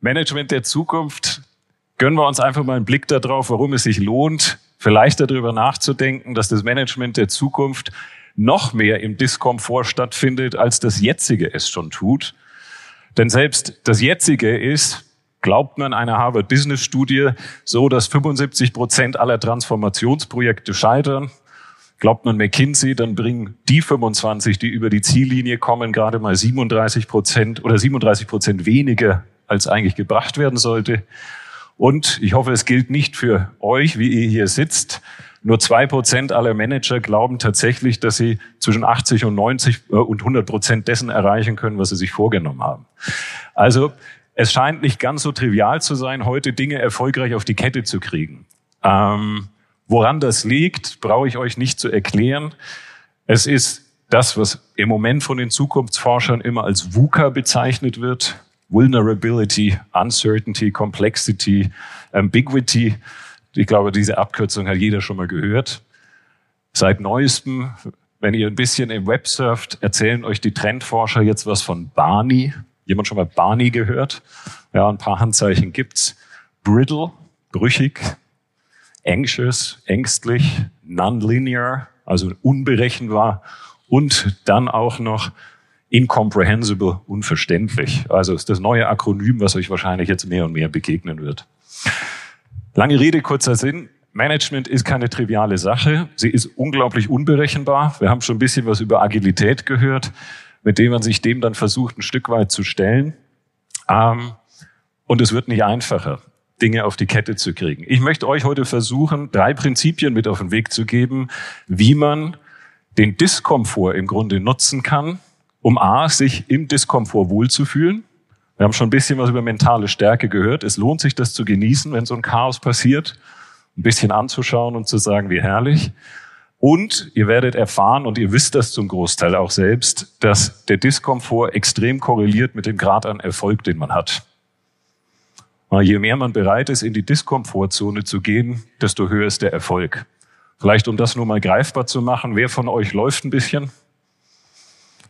Management der Zukunft, gönnen wir uns einfach mal einen Blick darauf, warum es sich lohnt, vielleicht darüber nachzudenken, dass das Management der Zukunft noch mehr im Diskomfort stattfindet, als das jetzige es schon tut. Denn selbst das jetzige ist, glaubt man einer Harvard Business Studie, so, dass 75 Prozent aller Transformationsprojekte scheitern. Glaubt man McKinsey, dann bringen die 25, die über die Ziellinie kommen, gerade mal 37 Prozent oder 37 Prozent weniger, als eigentlich gebracht werden sollte. Und ich hoffe, es gilt nicht für euch, wie ihr hier sitzt. Nur zwei Prozent aller Manager glauben tatsächlich, dass sie zwischen 80 und 90 äh, und 100 Prozent dessen erreichen können, was sie sich vorgenommen haben. Also es scheint nicht ganz so trivial zu sein, heute Dinge erfolgreich auf die Kette zu kriegen. Ähm, Woran das liegt, brauche ich euch nicht zu erklären. Es ist das, was im Moment von den Zukunftsforschern immer als VUCA bezeichnet wird. Vulnerability, Uncertainty, Complexity, Ambiguity. Ich glaube, diese Abkürzung hat jeder schon mal gehört. Seit neuestem, wenn ihr ein bisschen im Web surft, erzählen euch die Trendforscher jetzt was von Barney. Jemand schon mal Barney gehört? Ja, ein paar Handzeichen gibt's. Brittle, brüchig, anxious, ängstlich, nonlinear, also unberechenbar und dann auch noch incomprehensible, unverständlich. Also ist das neue Akronym, was euch wahrscheinlich jetzt mehr und mehr begegnen wird. Lange Rede, kurzer Sinn. Management ist keine triviale Sache. Sie ist unglaublich unberechenbar. Wir haben schon ein bisschen was über Agilität gehört, mit dem man sich dem dann versucht, ein Stück weit zu stellen. Ähm, und es wird nicht einfacher. Dinge auf die Kette zu kriegen. Ich möchte euch heute versuchen, drei Prinzipien mit auf den Weg zu geben, wie man den Diskomfort im Grunde nutzen kann, um A, sich im Diskomfort wohlzufühlen. Wir haben schon ein bisschen was über mentale Stärke gehört. Es lohnt sich, das zu genießen, wenn so ein Chaos passiert, ein bisschen anzuschauen und zu sagen, wie herrlich. Und ihr werdet erfahren, und ihr wisst das zum Großteil auch selbst, dass der Diskomfort extrem korreliert mit dem Grad an Erfolg, den man hat. Je mehr man bereit ist, in die Diskomfortzone zu gehen, desto höher ist der Erfolg. Vielleicht, um das nur mal greifbar zu machen, wer von euch läuft ein bisschen?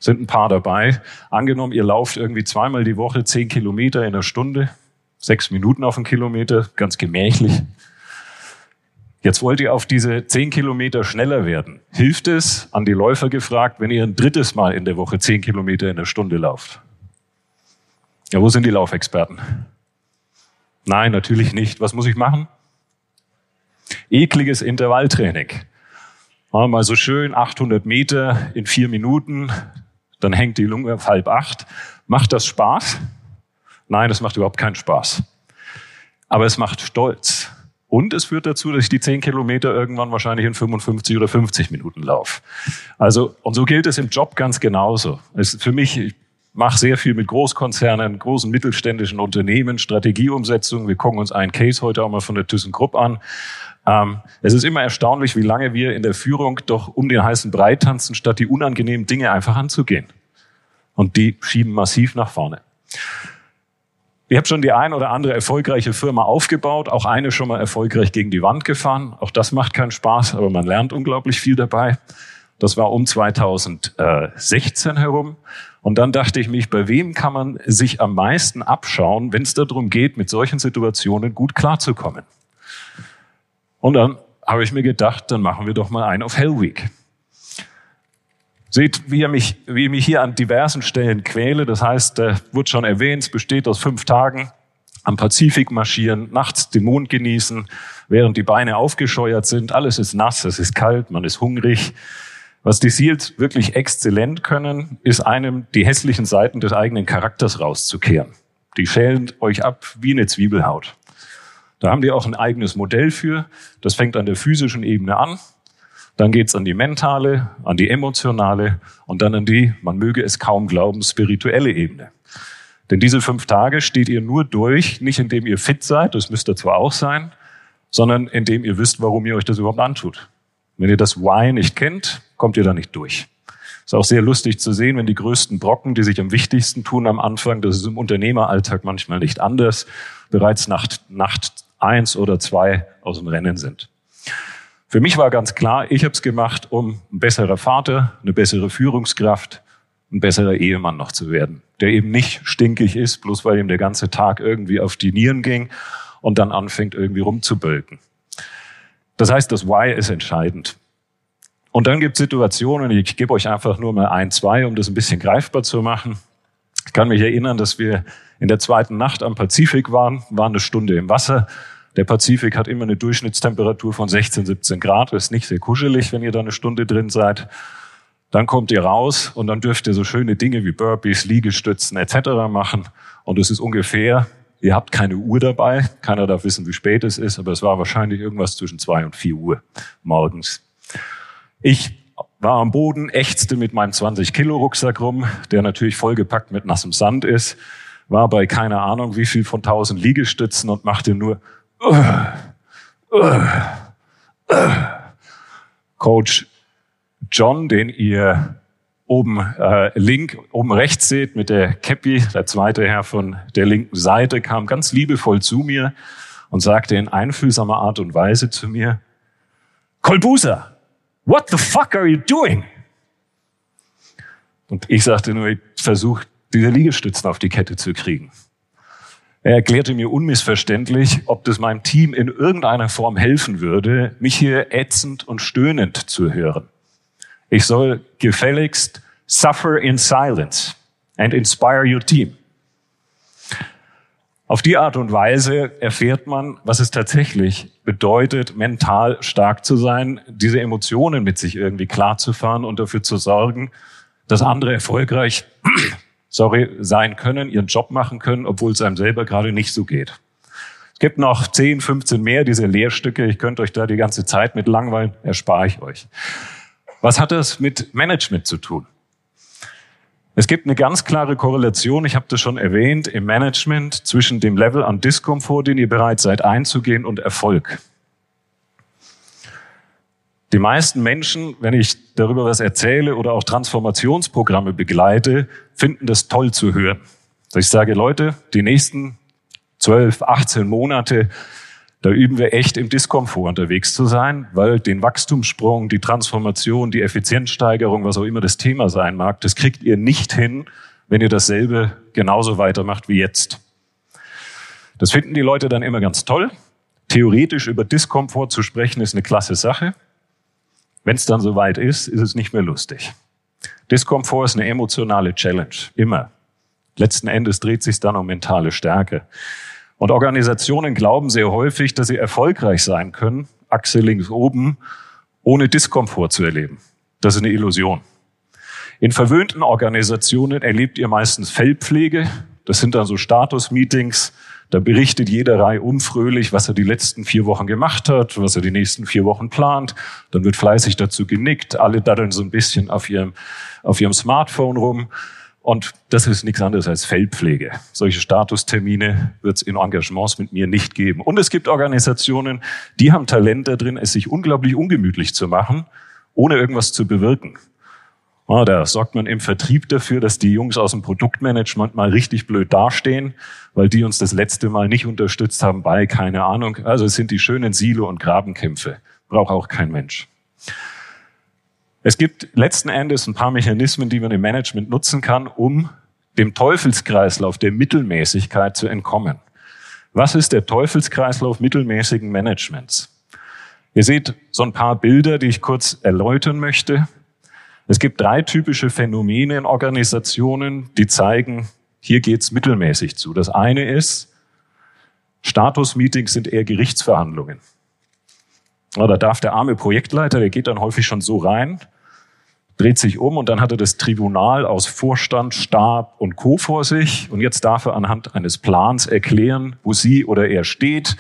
Sind ein paar dabei. Angenommen, ihr lauft irgendwie zweimal die Woche zehn Kilometer in einer Stunde, sechs Minuten auf einen Kilometer, ganz gemächlich. Jetzt wollt ihr auf diese zehn Kilometer schneller werden. Hilft es, an die Läufer gefragt, wenn ihr ein drittes Mal in der Woche zehn Kilometer in der Stunde lauft? Ja, wo sind die Laufexperten? Nein, natürlich nicht. Was muss ich machen? Ekliges Intervalltraining. Mal so schön 800 Meter in vier Minuten, dann hängt die Lunge auf halb acht. Macht das Spaß? Nein, das macht überhaupt keinen Spaß. Aber es macht stolz. Und es führt dazu, dass ich die 10 Kilometer irgendwann wahrscheinlich in 55 oder 50 Minuten laufe. Also, und so gilt es im Job ganz genauso. Es für mich, ich mache sehr viel mit Großkonzernen, großen mittelständischen Unternehmen, Strategieumsetzung. Wir gucken uns einen Case heute auch mal von der ThyssenKrupp an. Ähm, es ist immer erstaunlich, wie lange wir in der Führung doch um den heißen Brei tanzen, statt die unangenehmen Dinge einfach anzugehen. Und die schieben massiv nach vorne. Ich habe schon die ein oder andere erfolgreiche Firma aufgebaut, auch eine schon mal erfolgreich gegen die Wand gefahren. Auch das macht keinen Spaß, aber man lernt unglaublich viel dabei. Das war um 2016 herum. Und dann dachte ich mich, bei wem kann man sich am meisten abschauen, wenn es darum geht, mit solchen Situationen gut klarzukommen? Und dann habe ich mir gedacht, dann machen wir doch mal einen auf Hell Week. Seht, wie, er mich, ich mich hier an diversen Stellen quäle. Das heißt, äh, wurde schon erwähnt, es besteht aus fünf Tagen. Am Pazifik marschieren, nachts den Mond genießen, während die Beine aufgescheuert sind. Alles ist nass, es ist kalt, man ist hungrig. Was die Seals wirklich exzellent können, ist einem die hässlichen Seiten des eigenen Charakters rauszukehren. Die schälen euch ab wie eine Zwiebelhaut. Da haben die auch ein eigenes Modell für. Das fängt an der physischen Ebene an. Dann geht's an die mentale, an die emotionale und dann an die, man möge es kaum glauben, spirituelle Ebene. Denn diese fünf Tage steht ihr nur durch, nicht indem ihr fit seid, das müsst ihr zwar auch sein, sondern indem ihr wisst, warum ihr euch das überhaupt antut. Wenn ihr das Why nicht kennt, kommt ihr da nicht durch. Ist auch sehr lustig zu sehen, wenn die größten Brocken, die sich am wichtigsten tun am Anfang, das ist im Unternehmeralltag manchmal nicht anders, bereits nach Nacht eins oder zwei aus dem Rennen sind. Für mich war ganz klar, ich habe es gemacht, um ein besserer Vater, eine bessere Führungskraft, ein besserer Ehemann noch zu werden, der eben nicht stinkig ist, bloß weil ihm der ganze Tag irgendwie auf die Nieren ging und dann anfängt irgendwie rumzubölken. Das heißt, das Why ist entscheidend. Und dann gibt es Situationen, ich gebe euch einfach nur mal ein, zwei, um das ein bisschen greifbar zu machen. Ich kann mich erinnern, dass wir in der zweiten Nacht am Pazifik waren, waren eine Stunde im Wasser. Der Pazifik hat immer eine Durchschnittstemperatur von 16, 17 Grad. Das ist nicht sehr kuschelig, wenn ihr da eine Stunde drin seid. Dann kommt ihr raus und dann dürft ihr so schöne Dinge wie Burpees, Liegestützen etc. machen. Und es ist ungefähr, ihr habt keine Uhr dabei. Keiner darf wissen, wie spät es ist, aber es war wahrscheinlich irgendwas zwischen zwei und vier Uhr morgens. Ich war am Boden, ächzte mit meinem 20-Kilo-Rucksack rum, der natürlich vollgepackt mit nassem Sand ist, war bei keine Ahnung wie viel von 1000 Liegestützen und machte nur. Coach John, den ihr oben äh, link, oben rechts seht mit der Cappy, der zweite Herr von der linken Seite, kam ganz liebevoll zu mir und sagte in einfühlsamer Art und Weise zu mir, Kolbusa, What the fuck are you doing? Und ich sagte nur, ich versuche, diese Liegestützen auf die Kette zu kriegen. Er erklärte mir unmissverständlich, ob das meinem Team in irgendeiner Form helfen würde, mich hier ätzend und stöhnend zu hören. Ich soll gefälligst suffer in silence and inspire your team. Auf die Art und Weise erfährt man, was es tatsächlich bedeutet, mental stark zu sein, diese Emotionen mit sich irgendwie klar zu fahren und dafür zu sorgen, dass andere erfolgreich, sorry, sein können, ihren Job machen können, obwohl es einem selber gerade nicht so geht. Es gibt noch 10, 15 mehr diese Lehrstücke. Ich könnte euch da die ganze Zeit mit langweilen, erspare ich euch. Was hat das mit Management zu tun? Es gibt eine ganz klare Korrelation, ich habe das schon erwähnt, im Management zwischen dem Level an Diskomfort, den ihr bereit seid einzugehen, und Erfolg. Die meisten Menschen, wenn ich darüber was erzähle oder auch Transformationsprogramme begleite, finden das toll zu hören. ich sage, Leute, die nächsten 12, 18 Monate da üben wir echt im Diskomfort unterwegs zu sein, weil den Wachstumssprung, die Transformation, die Effizienzsteigerung, was auch immer das Thema sein mag, das kriegt ihr nicht hin, wenn ihr dasselbe genauso weitermacht wie jetzt. Das finden die Leute dann immer ganz toll. Theoretisch über Diskomfort zu sprechen ist eine klasse Sache. Wenn es dann soweit ist, ist es nicht mehr lustig. Diskomfort ist eine emotionale Challenge, immer. Letzten Endes dreht sich dann um mentale Stärke. Und Organisationen glauben sehr häufig, dass sie erfolgreich sein können, Achse links oben, ohne Diskomfort zu erleben. Das ist eine Illusion. In verwöhnten Organisationen erlebt ihr meistens Fellpflege. Das sind dann so Status-Meetings. Da berichtet jeder Reihe umfröhlich, was er die letzten vier Wochen gemacht hat, was er die nächsten vier Wochen plant. Dann wird fleißig dazu genickt. Alle daddeln so ein bisschen auf ihrem, auf ihrem Smartphone rum. Und das ist nichts anderes als Feldpflege. Solche Statustermine wird es in Engagements mit mir nicht geben. Und es gibt Organisationen, die haben Talent da drin, es sich unglaublich ungemütlich zu machen, ohne irgendwas zu bewirken. Ja, da sorgt man im Vertrieb dafür, dass die Jungs aus dem Produktmanagement mal richtig blöd dastehen, weil die uns das letzte Mal nicht unterstützt haben bei, keine Ahnung. Also es sind die schönen Silo- und Grabenkämpfe. Braucht auch kein Mensch. Es gibt letzten Endes ein paar Mechanismen, die man im Management nutzen kann, um dem Teufelskreislauf der Mittelmäßigkeit zu entkommen. Was ist der Teufelskreislauf mittelmäßigen Managements? Ihr seht so ein paar Bilder, die ich kurz erläutern möchte. Es gibt drei typische Phänomene in Organisationen, die zeigen, hier geht's mittelmäßig zu. Das eine ist, Statusmeetings sind eher Gerichtsverhandlungen. Da darf der arme Projektleiter, der geht dann häufig schon so rein, dreht sich um und dann hat er das Tribunal aus Vorstand, Stab und Co. vor sich. Und jetzt darf er anhand eines Plans erklären, wo sie oder er steht,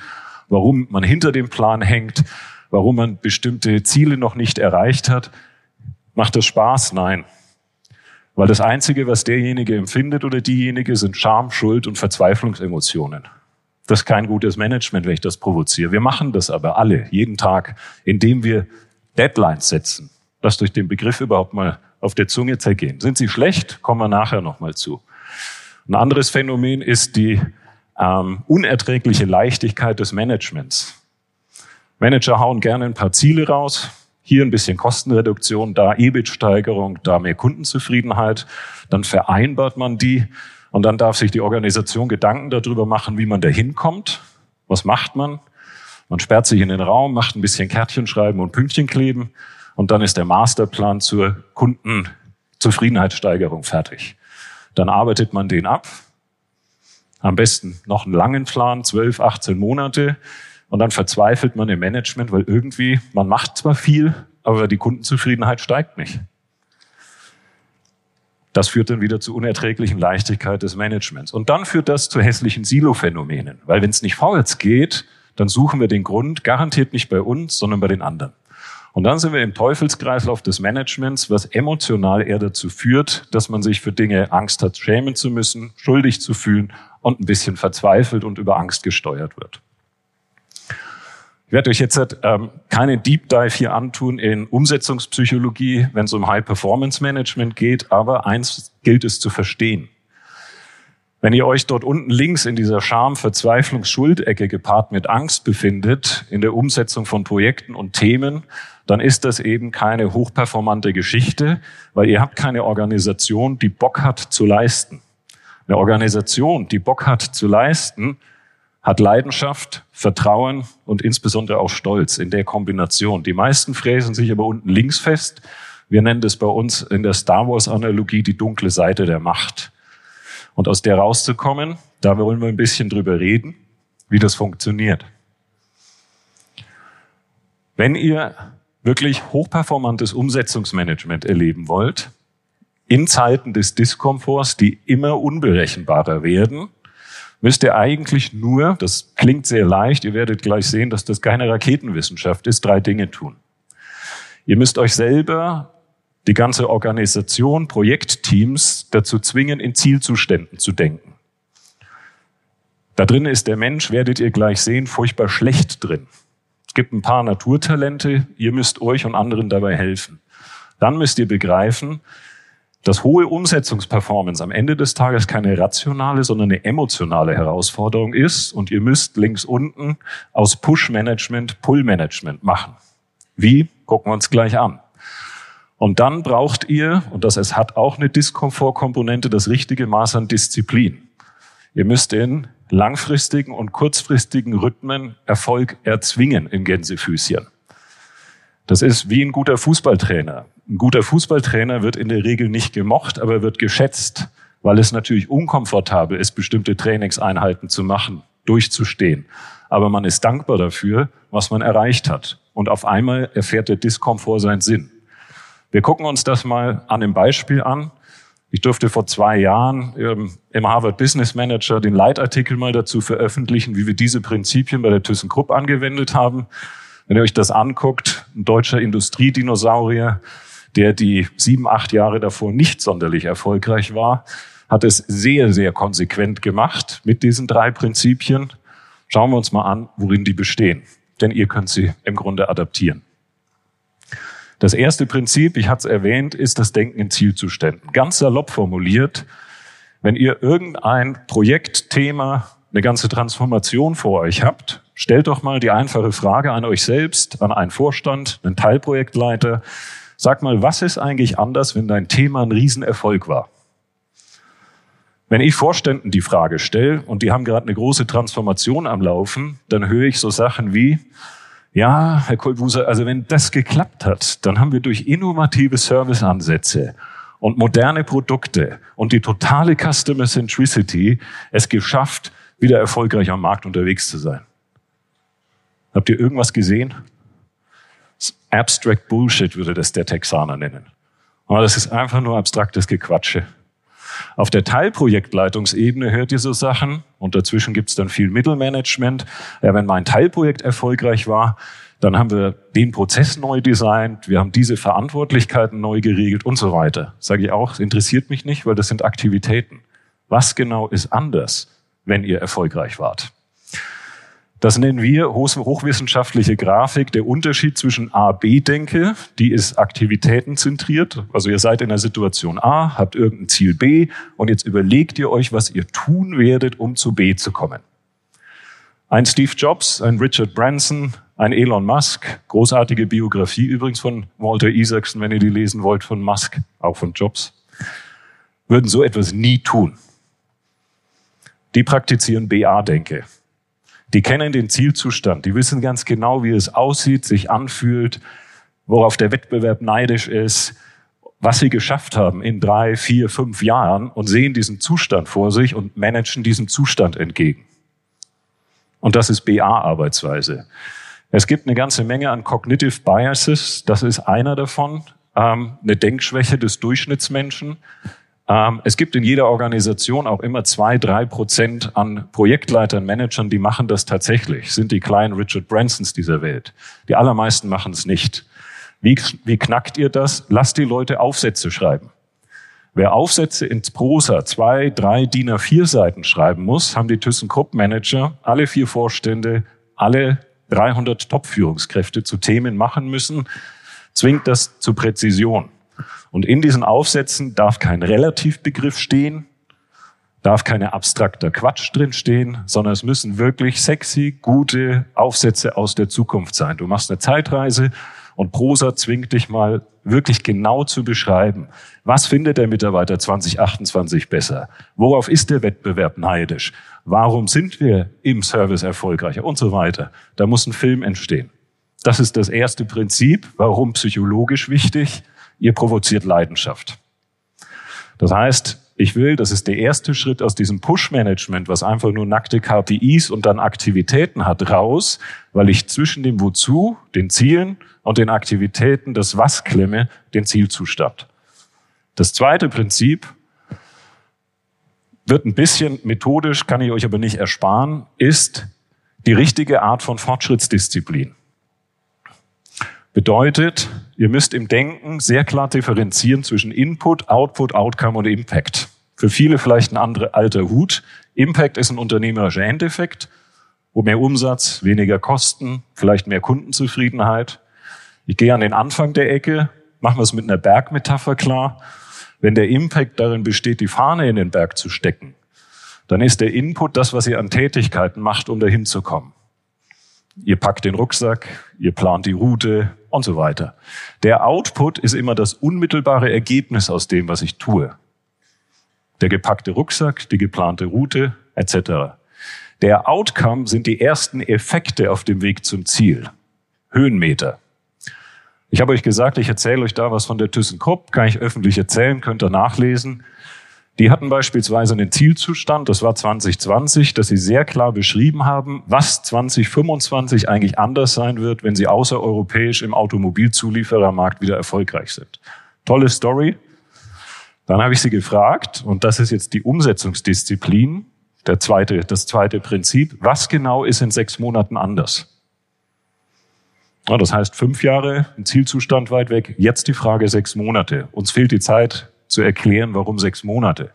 warum man hinter dem Plan hängt, warum man bestimmte Ziele noch nicht erreicht hat. Macht das Spaß? Nein. Weil das Einzige, was derjenige empfindet oder diejenige, sind Scham, Schuld und Verzweiflungsemotionen. Das ist kein gutes Management, wenn ich das provoziere. Wir machen das aber alle, jeden Tag, indem wir Deadlines setzen. Lasst euch den Begriff überhaupt mal auf der Zunge zergehen. Sind sie schlecht? Kommen wir nachher nochmal zu. Ein anderes Phänomen ist die ähm, unerträgliche Leichtigkeit des Managements. Manager hauen gerne ein paar Ziele raus. Hier ein bisschen Kostenreduktion, da EBIT-Steigerung, da mehr Kundenzufriedenheit. Dann vereinbart man die und dann darf sich die Organisation Gedanken darüber machen, wie man da hinkommt. Was macht man? Man sperrt sich in den Raum, macht ein bisschen Kärtchen schreiben und Pünktchen kleben und dann ist der Masterplan zur Kundenzufriedenheitssteigerung fertig. Dann arbeitet man den ab. Am besten noch einen langen Plan, 12, 18 Monate. Und dann verzweifelt man im Management, weil irgendwie, man macht zwar viel, aber die Kundenzufriedenheit steigt nicht. Das führt dann wieder zu unerträglichen Leichtigkeit des Managements. Und dann führt das zu hässlichen Silo-Phänomenen. Weil wenn es nicht vorwärts geht, dann suchen wir den Grund garantiert nicht bei uns, sondern bei den anderen. Und dann sind wir im Teufelskreislauf des Managements, was emotional eher dazu führt, dass man sich für Dinge Angst hat, schämen zu müssen, schuldig zu fühlen und ein bisschen verzweifelt und über Angst gesteuert wird. Ich werde euch jetzt ähm, keinen Deep Dive hier antun in Umsetzungspsychologie, wenn es um High Performance Management geht, aber eins gilt es zu verstehen. Wenn ihr euch dort unten links in dieser Scham, Verzweiflung, Schuldecke gepaart mit Angst befindet, in der Umsetzung von Projekten und Themen, dann ist das eben keine hochperformante Geschichte, weil ihr habt keine Organisation, die Bock hat zu leisten. Eine Organisation, die Bock hat zu leisten, hat Leidenschaft, Vertrauen und insbesondere auch Stolz in der Kombination. Die meisten fräsen sich aber unten links fest. Wir nennen das bei uns in der Star Wars-Analogie die dunkle Seite der Macht. Und aus der rauszukommen, da wollen wir ein bisschen drüber reden, wie das funktioniert. Wenn ihr wirklich hochperformantes Umsetzungsmanagement erleben wollt, in Zeiten des Diskomforts, die immer unberechenbarer werden, müsst ihr eigentlich nur, das klingt sehr leicht, ihr werdet gleich sehen, dass das keine Raketenwissenschaft ist, drei Dinge tun. Ihr müsst euch selber die ganze Organisation, Projektteams dazu zwingen, in Zielzuständen zu denken. Da drin ist der Mensch, werdet ihr gleich sehen, furchtbar schlecht drin. Es gibt ein paar Naturtalente, ihr müsst euch und anderen dabei helfen. Dann müsst ihr begreifen, dass hohe Umsetzungsperformance am Ende des Tages keine rationale, sondern eine emotionale Herausforderung ist und ihr müsst links unten aus Push-Management Pull-Management machen. Wie? Gucken wir uns gleich an. Und dann braucht ihr, und das es hat auch eine Diskomfortkomponente, das richtige Maß an Disziplin. Ihr müsst in langfristigen und kurzfristigen Rhythmen Erfolg erzwingen in Gänsefüßchen. Das ist wie ein guter Fußballtrainer. Ein guter Fußballtrainer wird in der Regel nicht gemocht, aber wird geschätzt, weil es natürlich unkomfortabel ist, bestimmte Trainingseinheiten zu machen, durchzustehen. Aber man ist dankbar dafür, was man erreicht hat. Und auf einmal erfährt der Diskomfort seinen Sinn. Wir gucken uns das mal an einem Beispiel an. Ich durfte vor zwei Jahren ähm, im Harvard Business Manager den Leitartikel mal dazu veröffentlichen, wie wir diese Prinzipien bei der ThyssenKrupp angewendet haben. Wenn ihr euch das anguckt, ein deutscher Industriedinosaurier, der die sieben, acht Jahre davor nicht sonderlich erfolgreich war, hat es sehr, sehr konsequent gemacht mit diesen drei Prinzipien. Schauen wir uns mal an, worin die bestehen. Denn ihr könnt sie im Grunde adaptieren. Das erste Prinzip, ich hatte es erwähnt, ist das Denken in Zielzuständen. Ganz salopp formuliert, wenn ihr irgendein Projekt, Thema, eine ganze Transformation vor euch habt, stellt doch mal die einfache Frage an euch selbst, an einen Vorstand, einen Teilprojektleiter. Sag mal, was ist eigentlich anders, wenn dein Thema ein Riesenerfolg war? Wenn ich Vorständen die Frage stelle und die haben gerade eine große Transformation am Laufen, dann höre ich so Sachen wie, ja, Herr Kolbuser, also wenn das geklappt hat, dann haben wir durch innovative Serviceansätze und moderne Produkte und die totale Customer Centricity es geschafft, wieder erfolgreich am Markt unterwegs zu sein. Habt ihr irgendwas gesehen? Abstract Bullshit würde das der Texaner nennen. Aber das ist einfach nur abstraktes Gequatsche. Auf der Teilprojektleitungsebene hört ihr so Sachen und dazwischen gibt es dann viel Mittelmanagement. Ja, wenn mein Teilprojekt erfolgreich war, Dann haben wir den Prozess neu designt, wir haben diese Verantwortlichkeiten neu geregelt und so weiter. Sage ich auch, es interessiert mich nicht, weil das sind Aktivitäten. Was genau ist anders, wenn ihr erfolgreich wart? Das nennen wir hochwissenschaftliche Grafik, der Unterschied zwischen A-B-Denke, die ist aktivitätenzentriert. Also ihr seid in der Situation A, habt irgendein Ziel B und jetzt überlegt ihr euch, was ihr tun werdet, um zu B zu kommen. Ein Steve Jobs, ein Richard Branson, ein Elon Musk, großartige Biografie übrigens von Walter Isaacson, wenn ihr die lesen wollt, von Musk, auch von Jobs, würden so etwas nie tun. Die praktizieren BA-Denke. Die kennen den Zielzustand, die wissen ganz genau, wie es aussieht, sich anfühlt, worauf der Wettbewerb neidisch ist, was sie geschafft haben in drei, vier, fünf Jahren und sehen diesen Zustand vor sich und managen diesem Zustand entgegen. Und das ist BA-Arbeitsweise. Es gibt eine ganze Menge an Cognitive Biases. Das ist einer davon. Ähm, eine Denkschwäche des Durchschnittsmenschen. Ähm, es gibt in jeder Organisation auch immer zwei, drei Prozent an Projektleitern, Managern, die machen das tatsächlich, sind die kleinen Richard Bransons dieser Welt. Die allermeisten machen es nicht. Wie, wie knackt ihr das? Lasst die Leute Aufsätze schreiben. Wer Aufsätze ins Prosa zwei, drei DIN A4 Seiten schreiben muss, haben die ThyssenKrupp Manager, alle vier Vorstände, alle 300 Top-Führungskräfte zu Themen machen müssen, zwingt das zu Präzision. Und in diesen Aufsätzen darf kein Relativbegriff stehen, darf keine abstrakter Quatsch drin stehen, sondern es müssen wirklich sexy, gute Aufsätze aus der Zukunft sein. Du machst eine Zeitreise und Prosa zwingt dich mal wirklich genau zu beschreiben, was findet der Mitarbeiter 2028 besser? Worauf ist der Wettbewerb neidisch? Warum sind wir im Service erfolgreicher und so weiter? Da muss ein Film entstehen. Das ist das erste Prinzip. Warum psychologisch wichtig? Ihr provoziert Leidenschaft. Das heißt, ich will, das ist der erste Schritt aus diesem Push-Management, was einfach nur nackte KPIs und dann Aktivitäten hat, raus, weil ich zwischen dem Wozu, den Zielen und den Aktivitäten das Was klemme, den Zielzustand. Das zweite Prinzip wird ein bisschen methodisch, kann ich euch aber nicht ersparen, ist die richtige Art von Fortschrittsdisziplin. Bedeutet, ihr müsst im Denken sehr klar differenzieren zwischen Input, Output, Outcome und Impact. Für viele vielleicht ein anderer alter Hut. Impact ist ein unternehmerischer Endeffekt, wo mehr Umsatz, weniger Kosten, vielleicht mehr Kundenzufriedenheit. Ich gehe an den Anfang der Ecke, machen wir es mit einer Bergmetapher klar. Wenn der Impact darin besteht, die Fahne in den Berg zu stecken, dann ist der Input das, was ihr an Tätigkeiten macht, um dahin zu kommen. Ihr packt den Rucksack, ihr plant die Route und so weiter. Der Output ist immer das unmittelbare Ergebnis aus dem, was ich tue. Der gepackte Rucksack, die geplante Route etc. Der Outcome sind die ersten Effekte auf dem Weg zum Ziel. Höhenmeter. Ich habe euch gesagt, ich erzähle euch da was von der ThyssenKrupp, kann ich öffentlich erzählen, könnt ihr nachlesen. Die hatten beispielsweise einen Zielzustand, das war 2020, dass sie sehr klar beschrieben haben, was 2025 eigentlich anders sein wird, wenn sie außereuropäisch im Automobilzulieferermarkt wieder erfolgreich sind. Tolle Story. Dann habe ich sie gefragt, und das ist jetzt die Umsetzungsdisziplin, der zweite, das zweite Prinzip, was genau ist in sechs Monaten anders? Das heißt fünf Jahre, ein Zielzustand weit weg, jetzt die Frage sechs Monate. Uns fehlt die Zeit, zu erklären, warum sechs Monate.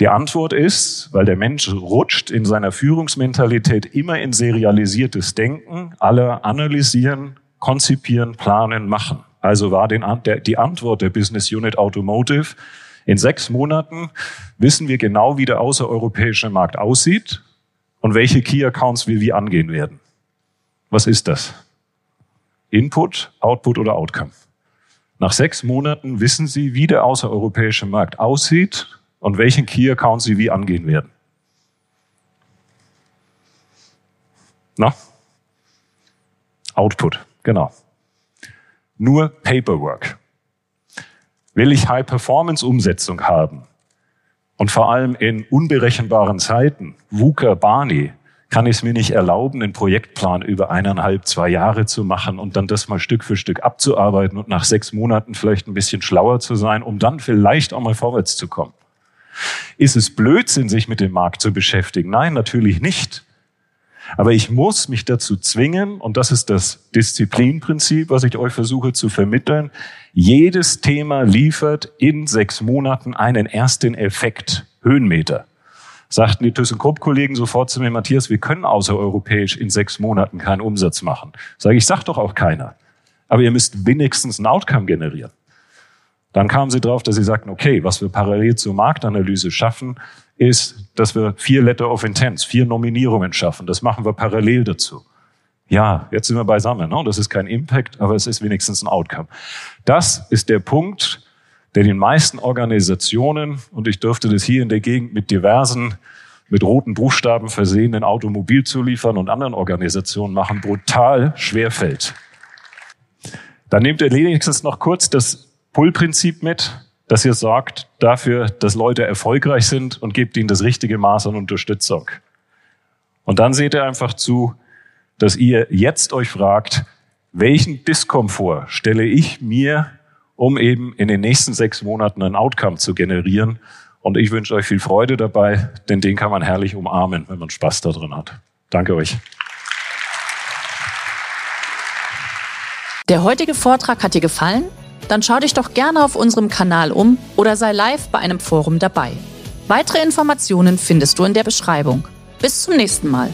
Die Antwort ist, weil der Mensch rutscht in seiner Führungsmentalität immer in serialisiertes Denken, alle analysieren, konzipieren, planen, machen. Also war die Antwort der Business Unit Automotive, in sechs Monaten wissen wir genau, wie der außereuropäische Markt aussieht und welche Key Accounts wir wie angehen werden. Was ist das? Input, Output oder Outcome? Nach sechs Monaten wissen Sie, wie der außereuropäische Markt aussieht und welchen Key Account Sie wie angehen werden. Na? Output, genau. Nur Paperwork. Will ich High-Performance-Umsetzung haben und vor allem in unberechenbaren Zeiten, VUCA, Barney, kann ich es mir nicht erlauben, einen Projektplan über eineinhalb, zwei Jahre zu machen und dann das mal Stück für Stück abzuarbeiten und nach sechs Monaten vielleicht ein bisschen schlauer zu sein, um dann vielleicht auch mal vorwärts zu kommen. Ist es Blödsinn, sich mit dem Markt zu beschäftigen? Nein, natürlich nicht. Aber ich muss mich dazu zwingen, und das ist das Disziplinprinzip, was ich euch versuche zu vermitteln, jedes Thema liefert in sechs Monaten einen ersten Effekt, Höhenmeter. Sagten die ThyssenKrupp-Kollegen sofort zu mir, Matthias, wir können außereuropäisch in sechs Monaten keinen Umsatz machen. Sage ich, sag doch auch keiner. Aber ihr müsst wenigstens ein Outcome generieren. Dann kamen sie drauf, dass sie sagten, okay, was wir parallel zur Marktanalyse schaffen, ist, dass wir vier Letter of Intents, vier Nominierungen schaffen. Das machen wir parallel dazu. Ja, jetzt sind wir beisammen. Ne? Das ist kein Impact, aber es ist wenigstens ein Outcome. Das ist der Punkt, der den meisten Organisationen, und ich dürfte das hier in der Gegend mit diversen, mit roten Buchstaben versehenen Automobilzulieferern und anderen Organisationen machen, brutal schwerfällt. Dann nehmt ihr wenigstens noch kurz das Pull-Prinzip mit dass ihr sorgt dafür, dass Leute erfolgreich sind und gebt ihnen das richtige Maß an Unterstützung. Und dann seht ihr einfach zu, dass ihr jetzt euch fragt, welchen Diskomfort stelle ich mir, um eben in den nächsten sechs Monaten ein Outcome zu generieren. Und ich wünsche euch viel Freude dabei, denn den kann man herrlich umarmen, wenn man Spaß darin hat. Danke euch. Der heutige Vortrag hat dir gefallen? Dann schau dich doch gerne auf unserem Kanal um oder sei live bei einem Forum dabei. Weitere Informationen findest du in der Beschreibung. Bis zum nächsten Mal.